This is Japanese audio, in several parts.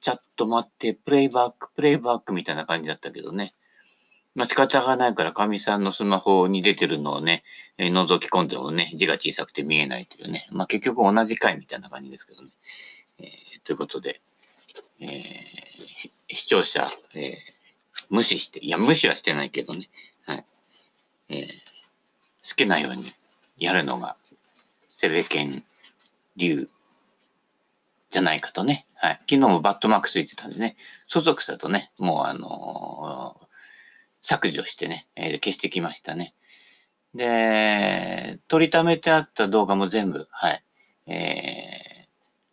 チャット待って、プレイバック、プレイバックみたいな感じだったけどね。まあ仕方がないから、かみさんのスマホに出てるのをね、えー覗き込んでもね、字が小さくて見えないというね。まあ結局同じ回みたいな感じですけどね。えーということで、えー視聴者、えー無視して、いや、無視はしてないけどね。はい。えー好きなようにやるのが、セベケン流じゃないかとね。はい。昨日もバットマークついてたんでね。相続者とね、もうあのー削除してね、えー消してきましたね。で、撮りためてあった動画も全部、はい。え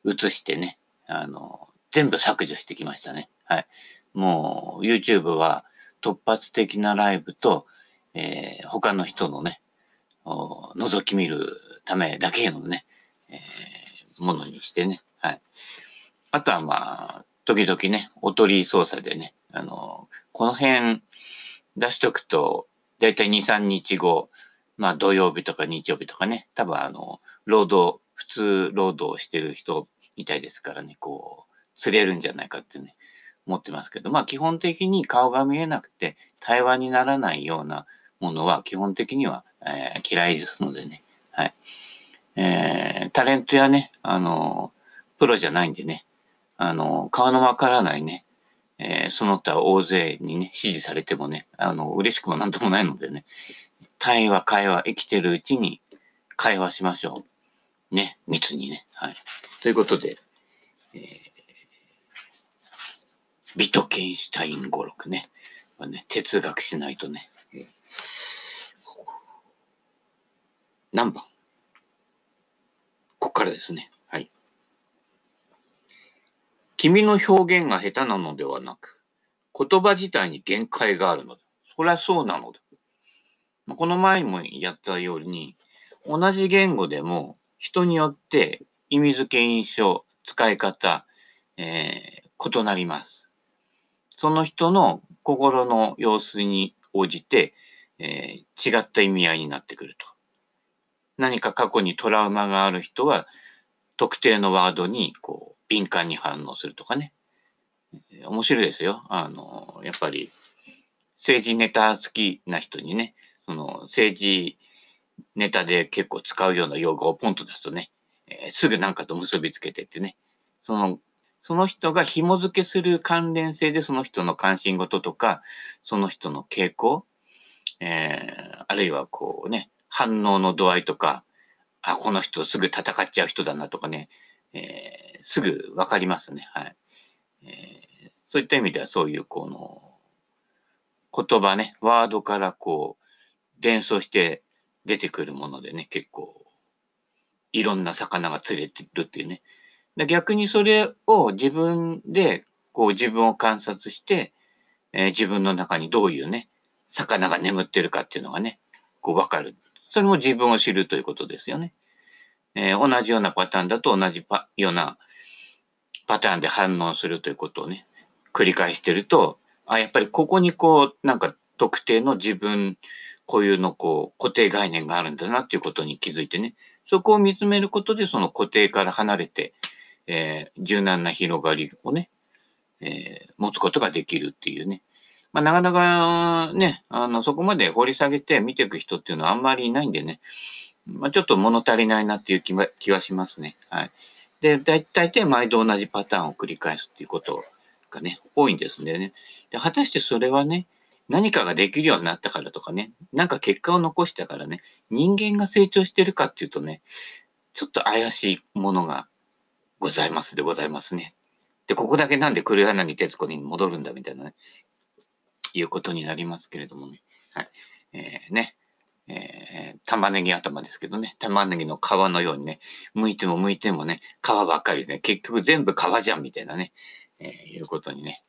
ー、映してね、あの全部削除してきましたね。はい。もう、YouTube は突発的なライブと、えー他の人のね、覗き見るためだけのね、えーものにしてね。はい。あとはまあ、時々ね、おとり操作でね、あの、この辺出しとくと、だいたい2、3日後、まあ土曜日とか日曜日とかね、多分あの、労働、普通労働してる人みたいですからね、こう、釣れるんじゃないかってね、思ってますけど、まあ基本的に顔が見えなくて対話にならないようなものは基本的には、えー嫌いですのでね、はい。えータレントやね、あの、プロじゃないんでね、あの、顔のわからないね、えーその他大勢にね、支持されてもね、あの、嬉しくもなんともないのでね、対話、会話、生きてるうちに会話しましょう。ね、密にね。はい。ということで、えービトケンシュタイン語録ね。はね哲学しないとね。え何番？ここからですね。はい。君の表現が下手なのではなく、言葉自体に限界があるのだ。それはそうなのだ。この前もやったように、同じ言語でも人によって意味付け印象、使い方、えー異なります。その人の心の様子に応じて、えー違った意味合いになってくると。何か過去にトラウマがある人は、特定のワードにこう敏感に反応するとかね。面白いですよ。あの、やっぱり政治ネタ好きな人にね、その政治ネタで結構使うような用語をポンと出すとね、えーすぐなんかと結びつけてってね、その、その人が紐付けする関連性でその人の関心事とか、その人の傾向、えーあるいはこうね、反応の度合いとか、あ、この人すぐ戦っちゃう人だなとかね、えーすぐわかりますね。はい。えーそういった意味ではそういうこの言葉ね、ワードからこう連想して出てくるものでね、結構いろんな魚が釣れてるっていうね。で逆にそれを自分でこう自分を観察して、えー自分の中にどういうね、魚が眠ってるかっていうのがね、こうわかる。それも自分を知るということですよね。えー同じようなパターンだと同じようなパターンで反応するということをね、繰り返してると、あ、やっぱりここにこう、なんか特定の自分固有のこう固定概念があるんだなっていうことに気づいてね、そこを見つめることでその固定から離れて、えー柔軟な広がりをね、えー持つことができるっていうね。まあ、なかなかね、あの、そこまで掘り下げて見ていく人っていうのはあんまりいないんでね、まあ、ちょっと物足りないなっていう気は気はしますね。はい。で、大体毎度同じパターンを繰り返すっていうことがね、多いんですね。で、果たしてそれはね、何かができるようになったからとかね、なんか結果を残したからね、人間が成長してるかっていうとね、ちょっと怪しいものがございますでございますね。で、ここだけなんで黒柳徹子に戻るんだみたいなね、いうことになりますけれどもね。はい。えー、ね。えー、玉ねぎ頭ですけどね。玉ねぎの皮のようにね、剥いても剥いてもね、皮ばっかりで、ね、結局全部皮じゃんみたいなね、えーいうことにね、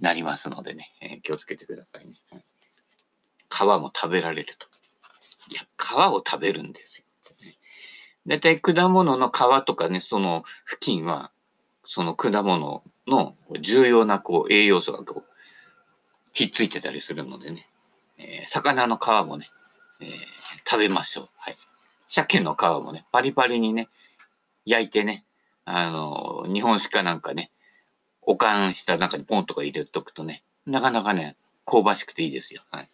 なりますのでね、えー、気をつけてくださいね。皮も食べられると。いや、皮を食べるんですよ。だいたい果物の皮とかね、その付近は、その果物の重要なこう栄養素がこう、ひっついてたりするのでね、えー、魚の皮もね、えー、食べましょう。はい。鮭の皮もね、パリパリにね、焼いてね、あの、日本酒かなんかね、おかんした中にポンとか入れとくとね、なかなかね、香ばしくていいですよ。はい。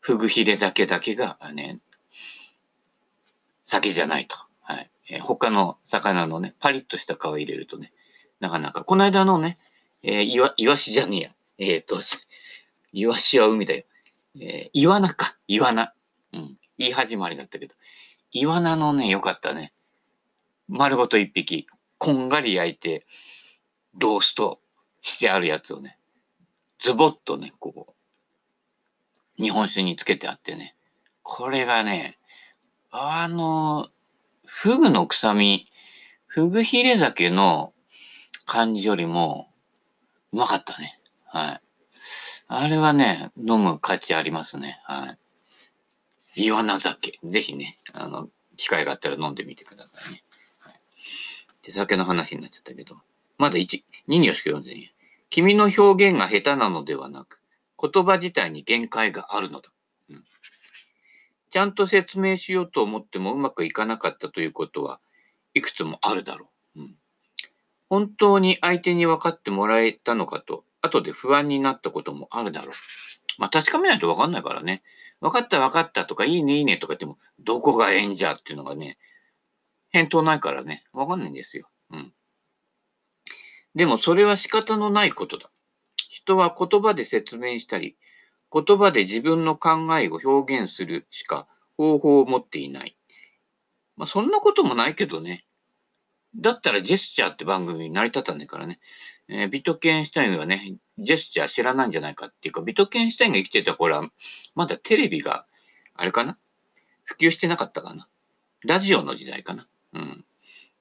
フグヒレだけだけがね、酒じゃないと。はい。えー、他の魚のね、パリッとした皮入れるとね、なかなか、この間のね、えー、いわ、いわしじゃねえや。えっ、ー、と、いわしは海だよ。えー、イワナか。イワナ。うん。言い始まりだったけど。イワナのね、よかったね。丸ごと一匹、こんがり焼いて、ローストしてあるやつをね、ズボッとね、こう、日本酒につけてあってね。これがね、あの、フグの臭み、フグヒレ酒の感じよりも、うまかったね。はい。あれはね、飲む価値ありますね。はい。イワナ酒。ぜひね、あの、機会があったら飲んでみてくださいね。はい。で、酒の話になっちゃったけど、まだ1、2行しか読んでない。君の表現が下手なのではなく、言葉自体に限界があるのだ。うん。ちゃんと説明しようと思ってもうまくいかなかったということはいくつもあるだろう。うん。本当に相手に分かってもらえたのかと後で不安になったこともあるだろう。まあ確かめないとわかんないからね。分かった分かったとか、いいねいいねとか言っても、どこがええんじゃっていうのがね、返答ないからね、わかんないんですよ。うん。でもそれは仕方のないことだ。人は言葉で説明したり、言葉で自分の考えを表現するしか方法を持っていない。まあそんなこともないけどね。だったらジェスチャーって番組に成り立たないからね。えー、ビトケンシュタインはね、ジェスチャー知らないんじゃないかっていうか、ビトケンシュタインが生きてた頃は、まだテレビが、あれかな？普及してなかったかな？ラジオの時代かな？うん。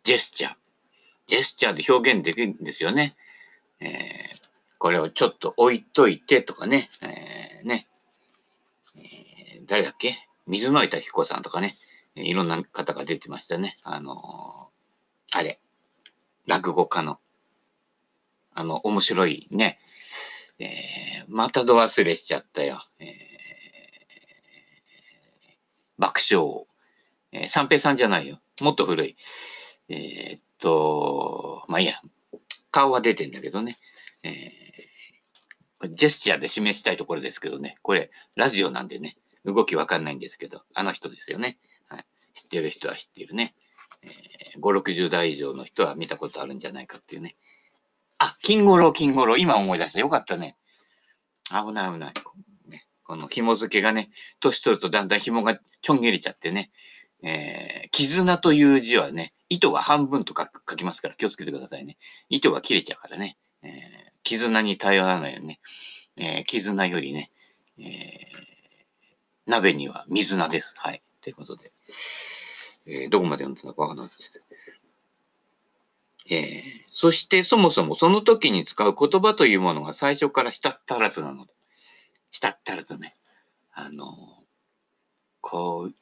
ジェスチャー。ジェスチャーで表現できるんですよね。えー、これをちょっと置いといてとかね。えー、ね。えー、誰だっけ？水野板彦さんとかね。いろんな方が出てましたね。あのー、あれ。落語家の。あの、面白いね。えー、また度忘れしちゃったよ。えー、爆笑。えー、三平さんじゃないよ。もっと古い。えー、っと、まあいいや。顔は出てんだけどね。えー、ジェスチャーで示したいところですけどね。これ、ラジオなんでね。動きわかんないんですけど、あの人ですよね。はい。知ってる人は知ってるね。えー、5、60代以上の人は見たことあるんじゃないかっていうね。あ、金五郎、金五郎。今思い出した。よかったね。危ない危ない。ね、この紐付けがね、年取るとだんだん紐がちょん切れちゃってね。えー、絆という字はね、糸が半分とか書きますから気をつけてくださいね。糸が切れちゃうからね。えー、絆に頼らないよね。えー、絆よりね、えー、鍋には水菜です。はい。ということで。えー、どこまで読んでたのかわからなかったです。えー、そしてそもそもその時に使う言葉というものが最初からしたったらずなの、したったらずね。あの、恋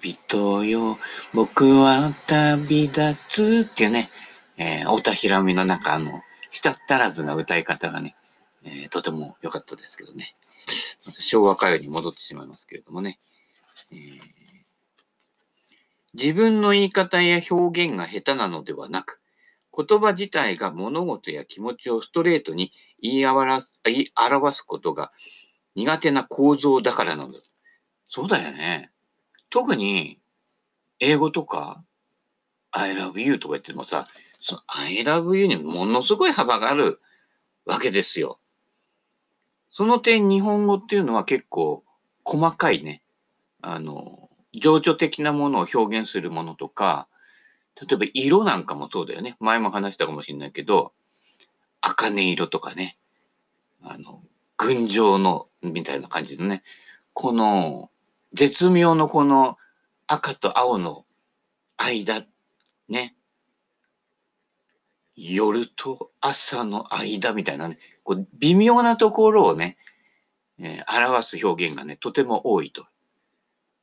人よ、僕は旅立つっていうね、えー、太田ひらみの中の、したったらずな歌い方がね、えー、とても良かったですけどね。昭和歌謡に戻ってしまいますけれどもね。えー、自分の言い方や表現が下手なのではなく、言葉自体が物事や気持ちをストレートに言い表す言い表すことが苦手な構造だからなの。そうだよね。特に英語とか I love you とか言ってもさ、その I love you にものすごい幅があるわけですよ。その点日本語っていうのは結構細かいね、あの、情緒的なものを表現するものとか、例えば色なんかもそうだよね。前も話したかもしれないけど、茜色とかね、あの、群青の、みたいな感じのね、この、絶妙のこの赤と青の間、ね、夜と朝の間みたいなね、こう微妙なところをね、えー、表す表現がね、とても多いと。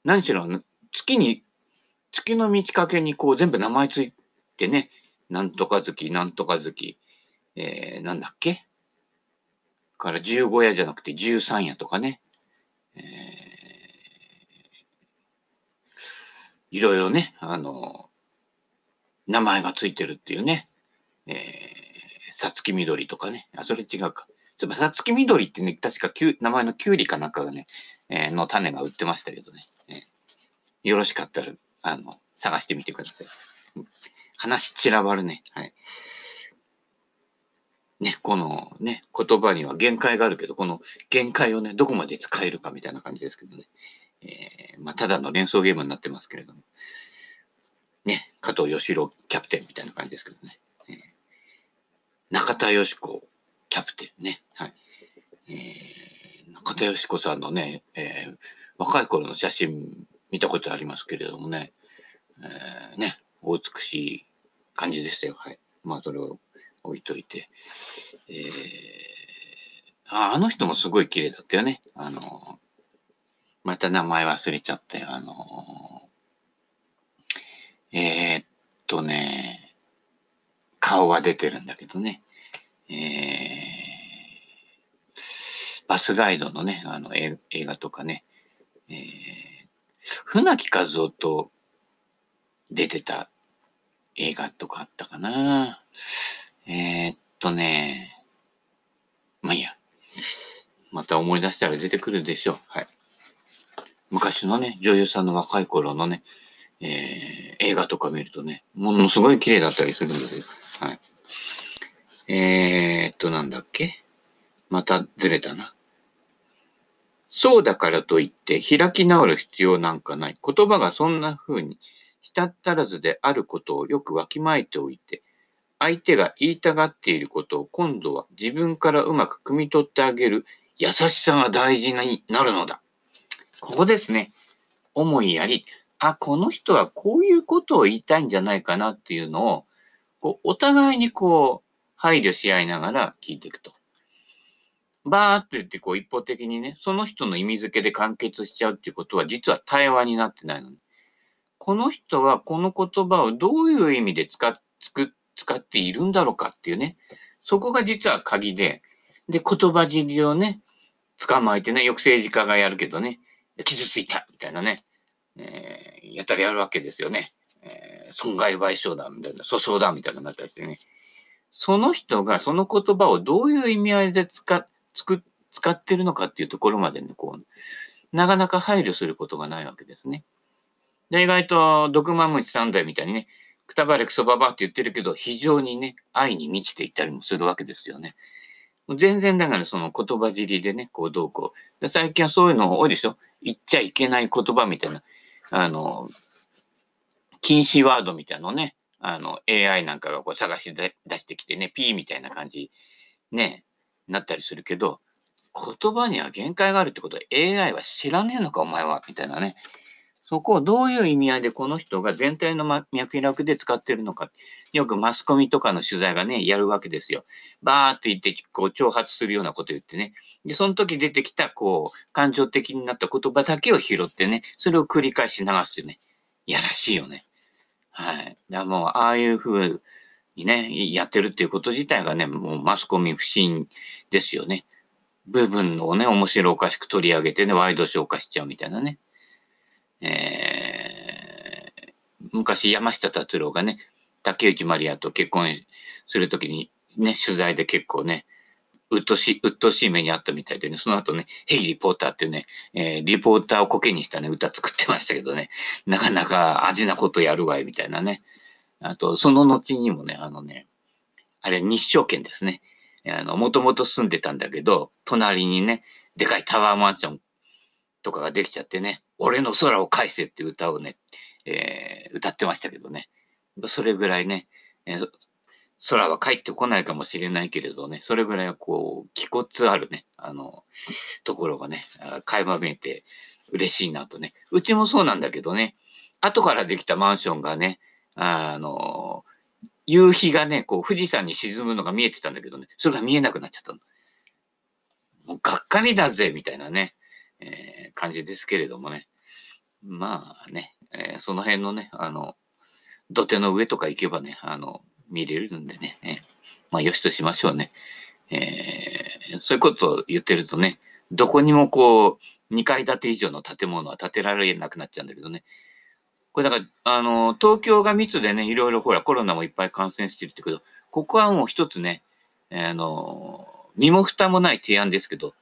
何しろ、月に、月の満ち欠けにこう全部名前ついてね、なんとか月、なんとか月、えー、なんだっけ？から15夜じゃなくて13夜とかね、えー、いろいろね、あの、名前がついてるっていうね、えー、さつきみどりとかね、あ、それ違うか。そういえば、さつきみどりってね、確かきゅ名前のきゅうりかなんかがね、えー、の種が売ってましたけどね、えー、よろしかったら、あの、探してみてください。話散らばるね。はい。ね、このね、言葉には限界があるけど、この限界をね、どこまで使えるかみたいな感じですけどね。えー、まあ、ただの連想ゲームになってますけれども。ね、加藤義郎キャプテンみたいな感じですけどね。えー、中田義子キャプテンね。はい。えー、中田義子さんのね、えー、若い頃の写真見たことありますけれどもね、えー、ね、お美しい感じでしたよ。はい。まあ、それを置いといて。えー、あ、あの人もすごい綺麗だったよね。あの、また名前忘れちゃったよ。あの、えー、っとね、顔は出てるんだけどね。えー、バスガイドのね、あの映画とかね、えー、船木和夫と出てた映画とかあったかな。えー、っとね、まあいいや。また思い出したら出てくるでしょう。はい。昔のね、女優さんの若い頃のね、えー、映画とか見るとね、ものすごい綺麗だったりするんですよ。はい。えー、っと、なんだっけ？またずれたな。そうだからといって開き直る必要なんかない。言葉がそんな風にしたったらずであることをよくわきまえておいて、相手が言いたがっていることを今度は自分からうまく汲み取ってあげる優しさが大事になるのだ。ここですね。思いやり。あ、この人はこういうことを言いたいんじゃないかなっていうのを、こうお互いにこう、配慮し合いながら聞いていくと。バーっと言ってこう一方的にね、その人の意味付けで完結しちゃうっていうことは実は対話になってないのに。この人はこの言葉をどういう意味で使っ、使っているんだろうかっていうね。そこが実は鍵で、で、言葉尻をね、捕まえてね、よく政治家がやるけどね、傷ついたみたいなね、えー、やたらやるわけですよね。えー、損害賠償だみたいな、訴訟だみたいななったりしてね。その人がその言葉をどういう意味合いで使っ、使使ってるのかっていうところまでね、こう、なかなか配慮することがないわけですね。で、意外と、毒まむち三代みたいにね、くたばれくそばばって言ってるけど、非常にね、愛に満ちていったりもするわけですよね。全然だからその言葉尻でね、こうどうこう。で最近はそういうの多いでしょ言っちゃいけない言葉みたいな、あの、禁止ワードみたいなのね、あの、AI なんかがこう探し出してきてね、P みたいな感じ、ね、なったりするけど、言葉には限界があるってことは AI は知らねえのかお前は、みたいなね。そこをどういう意味合いでこの人が全体の脈絡で使ってるのか。よくマスコミとかの取材がね、やるわけですよ。バーって言って、こう、挑発するようなこと言ってね。で、その時出てきた、こう、感情的になった言葉だけを拾ってね、それを繰り返し流すってね、やらしいよね。はい。だからもう、ああいう風にね、やってるっていうこと自体がね、もうマスコミ不信ですよね。部分をね、面白おかしく取り上げてね、ワイドショー化しちゃうみたいなね。えー、昔山下達郎がね、竹内まりやと結婚するときにね、取材で結構ね、うっとし、うっとしい目にあったみたいでね、その後ね、ヘイリポーターっていうね、えー、リポーターをコケにしたね、歌作ってましたけどね、なかなか味なことやるわい、みたいなね。あと、その後にもね、あのね、あれ、日照圏ですね。あの、もともと住んでたんだけど、隣にね、でかいタワーマンションとかができちゃってね、俺の空を返せって歌をね、えー、歌ってましたけどね。それぐらいね、えー、空は帰ってこないかもしれないけれどね、それぐらいこう、気骨あるね、あの、ところがね、垣間見えて嬉しいなとね。うちもそうなんだけどね、後からできたマンションがね、あの、夕日がね、こう富士山に沈むのが見えてたんだけどね、それが見えなくなっちゃったの。もうがっかりだぜ、みたいなね、えー、感じですけれどもね。まあね、えー、その辺のね、あの、土手の上とか行けばね、あの、見れるんでね、えー、まあよしとしましょうね。えー、そういうことを言ってるとね、どこにもこう、2階建て以上の建物は建てられなくなっちゃうんだけどね。これだから、あの、東京が密でね、いろいろほらコロナもいっぱい感染してるってけど、ここはもう一つね、あの、身も蓋もない提案ですけど、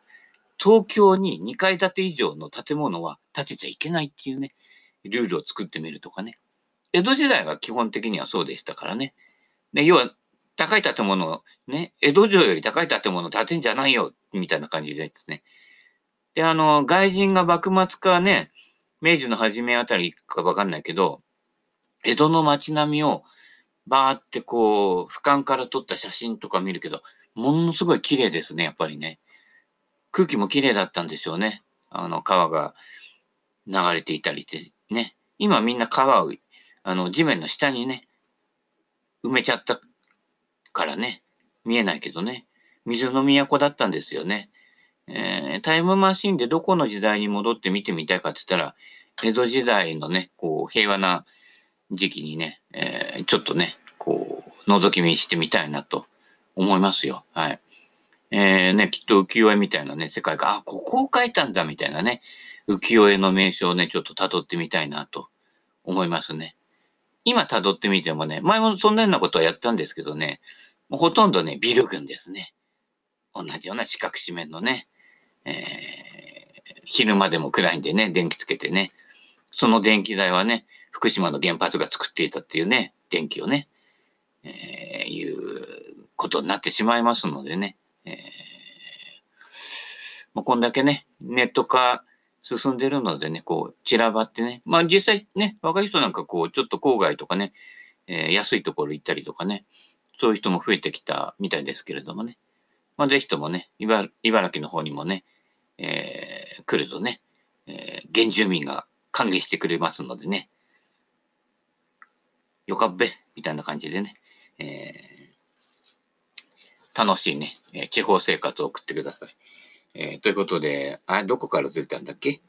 東京に2階建て以上の建物は建てちゃいけないっていうね、ルールを作ってみるとかね。江戸時代は基本的にはそうでしたからね。で要は、高い建物ね、江戸城より高い建物建てんじゃないよ、みたいな感じですね。で、あの、外人が幕末からね、明治の初めあたりかわかんないけど、江戸の街並みをバーってこう、俯瞰から撮った写真とか見るけど、ものすごい綺麗ですね、やっぱりね。空気も綺麗だったんでしょうね。あの、川が流れていたりしてね。今みんな川を、あの、地面の下にね、埋めちゃったからね、見えないけどね。水の都だったんですよね。えー、タイムマシンでどこの時代に戻って見てみたいかって言ったら、江戸時代のね、こう、平和な時期にね、えー、ちょっとね、こう、覗き見してみたいなと思いますよ。はい。えー、ね、きっと浮世絵みたいなね、世界が、あ、ここを描いたんだみたいなね、浮世絵の名称をね、ちょっと辿ってみたいなと思いますね。今辿ってみてもね、前もそんなようなことはやったんですけどね、もうほとんどね、ビル群ですね。同じような四角四面のね、えー、昼間でも暗いんでね、電気つけてね、その電気代はね、福島の原発が作っていたっていうね、電気をね、えー、いうことになってしまいますのでね、えー、ま、こんだけね、ネット化進んでるのでね、こう、散らばってね、まあ実際ね、若い人なんかこう、ちょっと郊外とかね、えー、安いところ行ったりとかね、そういう人も増えてきたみたいですけれどもね、まあぜひともね、茨城の方にもね、えー、来るとね、えー、原住民が歓迎してくれますのでね、よかっべ、みたいな感じでね、えー、楽しいね、え地方生活を送ってください。え、ということで、あ、どこからずれたんだっけ？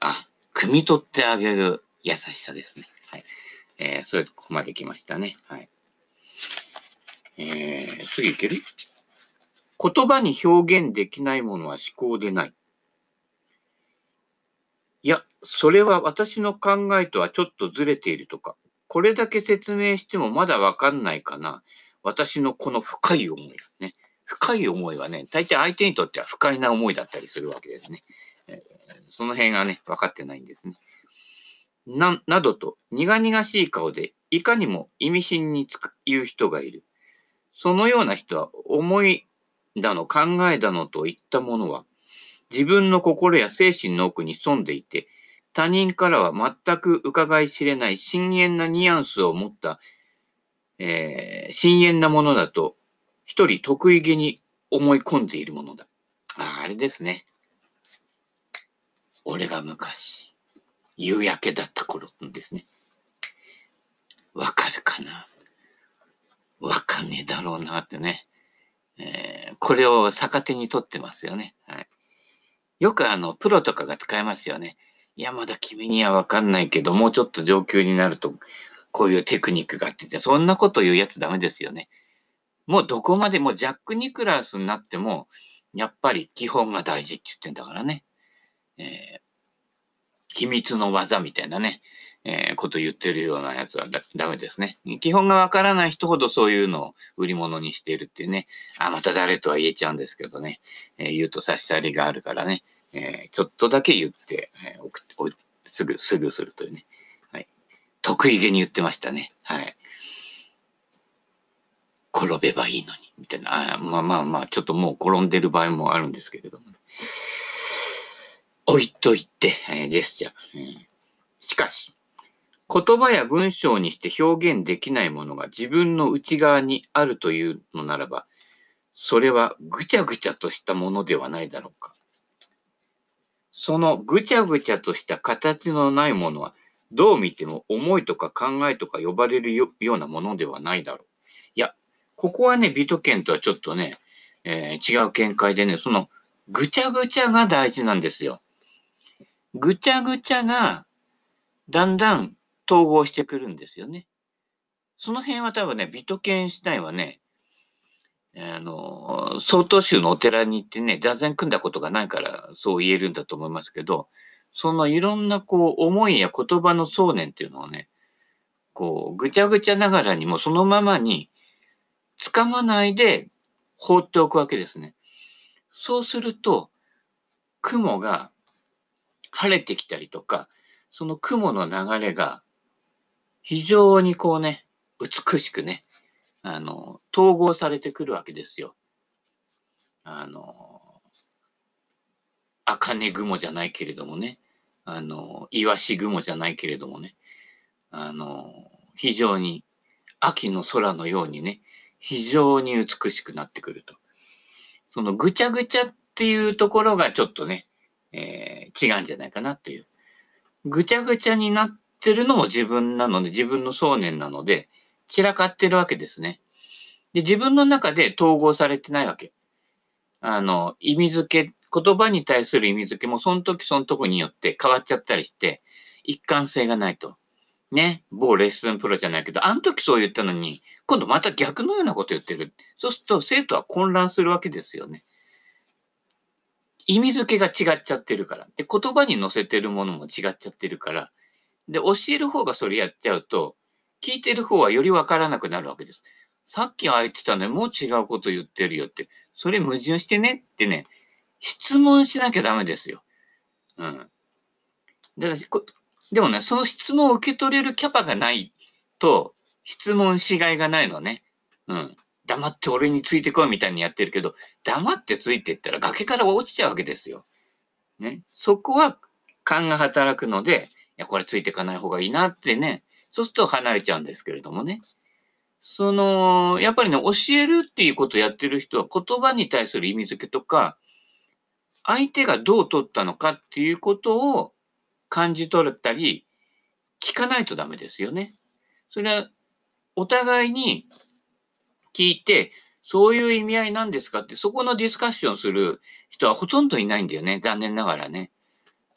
あ、汲み取ってあげる優しさですね。はい。えー、それここまで来ましたね。はい。えー、次いける？言葉に表現できないものは思考でない。いや、それは私の考えとはちょっとずれているとか、これだけ説明してもまだわかんないかな。私のこの深い思いがね。深い思いはね、大体相手にとっては不快な思いだったりするわけですね。えー、その辺がね、分かってないんですね。な、などと苦々しい顔でいかにも意味深に言う人がいる。そのような人は思いだの考えだのといったものは自分の心や精神の奥に潜んでいて他人からは全く伺い知れない深遠なニュアンスを持った、えー、深遠なものだと、一人得意げに思い込んでいるものだ。ああれですね。俺が昔、夕焼けだった頃ですね。わかるかな？わかんねえだろうなってね。えー、これを逆手に取ってますよね。はい。よくあの、プロとかが使えますよね。いや、まだ君にはわかんないけど、もうちょっと上級になると、こういうテクニックがあってて、そんなこと言うやつダメですよね。もうどこまでもジャック・ニクラスになっても、やっぱり基本が大事って言ってんだからね。えー、秘密の技みたいなね、えー、こと言ってるようなやつはだダメですね。基本がわからない人ほどそういうのを売り物にしているっていうね。あ、また誰とは言えちゃうんですけどね。えー、言うと差し障りがあるからね。えー、ちょっとだけ言って、えー、すぐ、すぐするというね。はい。得意げに言ってましたね。はい。転べばいいのに、みたいな。あまあまあまあ、ちょっともう転んでる場合もあるんですけれども、ね。置いといて、えー、ジェスチャー、えー。しかし、言葉や文章にして表現できないものが自分の内側にあるというのならば、それはぐちゃぐちゃとしたものではないだろうか。そのぐちゃぐちゃとした形のないものはどう見ても思いとか考えとか呼ばれるようなものではないだろう。いや、ここはね、美徳圏とはちょっとね、えー、違う見解でね、そのぐちゃぐちゃが大事なんですよ。ぐちゃぐちゃがだんだん統合してくるんですよね。その辺は多分ね、美徳圏自体はね、あの、曹洞宗のお寺に行ってね、座禅組んだことがないからそう言えるんだと思いますけど、そのいろんなこう思いや言葉の想念っていうのをね、こうぐちゃぐちゃながらにもそのままに掴まないで放っておくわけですね。そうすると、雲が晴れてきたりとか、その雲の流れが非常にこうね、美しくね、あの、統合されてくるわけですよ。あの、茜雲じゃないけれどもね、あの、イワシ雲じゃないけれどもね、あの、非常に秋の空のようにね、非常に美しくなってくると。そのぐちゃぐちゃっていうところがちょっとね、えー、違うんじゃないかなという。ぐちゃぐちゃになってるのも自分なので、自分の想念なので、散らかってるわけですね。で、自分の中で統合されてないわけ。あの、意味付け、言葉に対する意味付けもその時その時によって変わっちゃったりして、一貫性がないと。ね、某レッスンプロじゃないけど、あの時そう言ったのに、今度また逆のようなこと言ってる。そうすると生徒は混乱するわけですよね。意味付けが違っちゃってるから。で、言葉に載せてるものも違っちゃってるから。で、教える方がそれやっちゃうと、聞いてる方はよりわからなくなるわけです。さっきああ言ってたのにもう違うこと言ってるよって。それ矛盾してねってね、質問しなきゃダメですよ。うん。だからでもね、その質問を受け取れるキャパがないと、質問しがいがないのね。うん。黙って俺についてこいみたいにやってるけど、黙ってついてったら崖から落ちちゃうわけですよ。ね。そこは勘が働くので、や、これついていかない方がいいなってね。そうすると離れちゃうんですけれどもね。その、やっぱりね、教えるっていうことをやってる人は言葉に対する意味付けとか、相手がどう取ったのかっていうことを感じ取ったり、聞かないとダメですよね。それは、お互いに聞いて、そういう意味合いなんですかって、そこのディスカッションする人はほとんどいないんだよね。残念ながらね。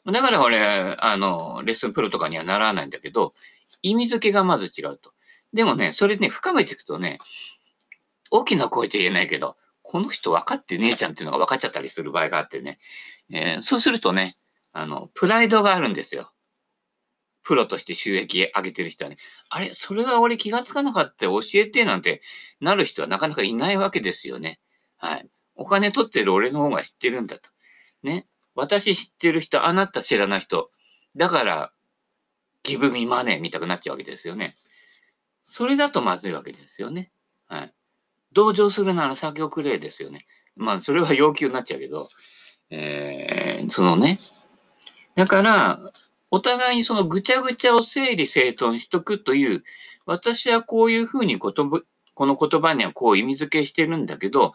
だから俺、あの、レッスンプロとかにはならないんだけど、意味付けがまず違うと。でもね、それね、深めていくとね、大きな声で言えないけど、この人分かってねえじゃんっていうのが分かっちゃったりする場合があってね。えー、そうするとね、あの、プライドがあるんですよ。プロとして収益上げてる人はね、あれ、それが俺気がつかなかった教えてなんてなる人はなかなかいないわけですよね。はい。お金取ってる俺の方が知ってるんだと。ね。私知ってる人、あなた知らない人。だから、ギブミマネー見たくなっちゃうわけですよね。それだとまずいわけですよね。はい。同情するなら先送れですよね。まあ、それは要求になっちゃうけど、えー、そのね、だから、お互いにそのぐちゃぐちゃを整理整頓しとくという、私はこういうふうに言葉、この言葉にはこう意味付けしてるんだけど、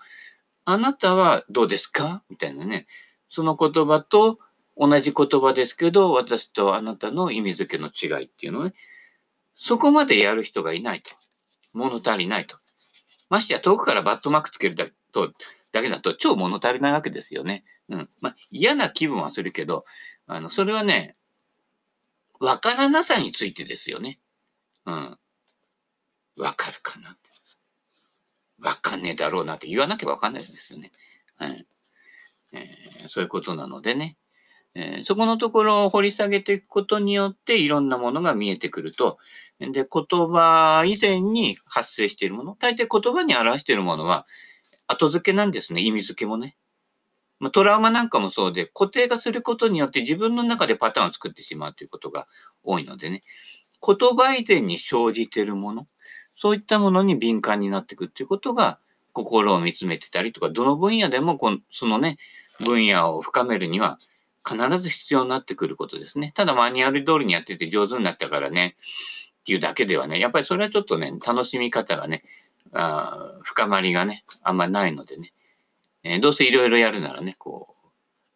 あなたはどうですか？みたいなね。その言葉と同じ言葉ですけど、私とあなたの意味付けの違いっていうのね。そこまでやる人がいないと。物足りないと。ましてや遠くからバットマークつけるだとだけだと超物足りないわけですよね。うん。まあ、嫌な気分はするけど、あの、それはね、わからなさについてですよね。うん。わかるかな。わかんねえだろうなって言わなきゃわかんないですよね。はい。えー、そういうことなのでね。えー、そこのところを掘り下げていくことによっていろんなものが見えてくると。で、言葉以前に発生しているもの。大抵言葉に表しているものは後付けなんですね。意味付けもね。まあ、トラウマなんかもそうで、固定化することによって自分の中でパターンを作ってしまうということが多いのでね、言葉以前に生じているもの、そういったものに敏感になっていくっていうことが、心を見つめてたりとか、どの分野でもこの、そのね、分野を深めるには必ず必要になってくることですね。ただマニュアル通りにやってて上手になったからね、っていうだけではね、やっぱりそれはちょっとね、楽しみ方がね、あ深まりがね、あんまないのでね、えー、どうせいろいろやるならね、こ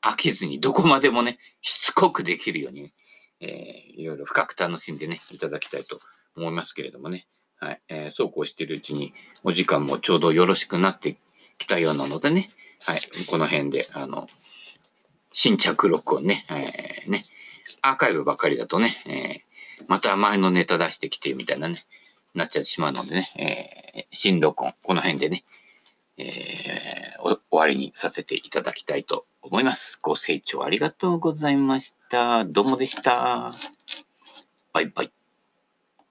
う、飽きずにどこまでもね、しつこくできるように、えー、いろいろ深く楽しんでね、いただきたいと思いますけれどもね。はい。えー、そうこうしてるうちに、お時間もちょうどよろしくなってきたようなのでね。はい。この辺で、あの、新着録をね、えー、ね、アーカイブばっかりだとね、えー、また前のネタ出してきてみたいなね、なっちゃってしまうのでね、えー、新録音、この辺でね、えー、終わりにさせていただきたいと思います。ご清聴ありがとうございました。どうもでした。バイバイ。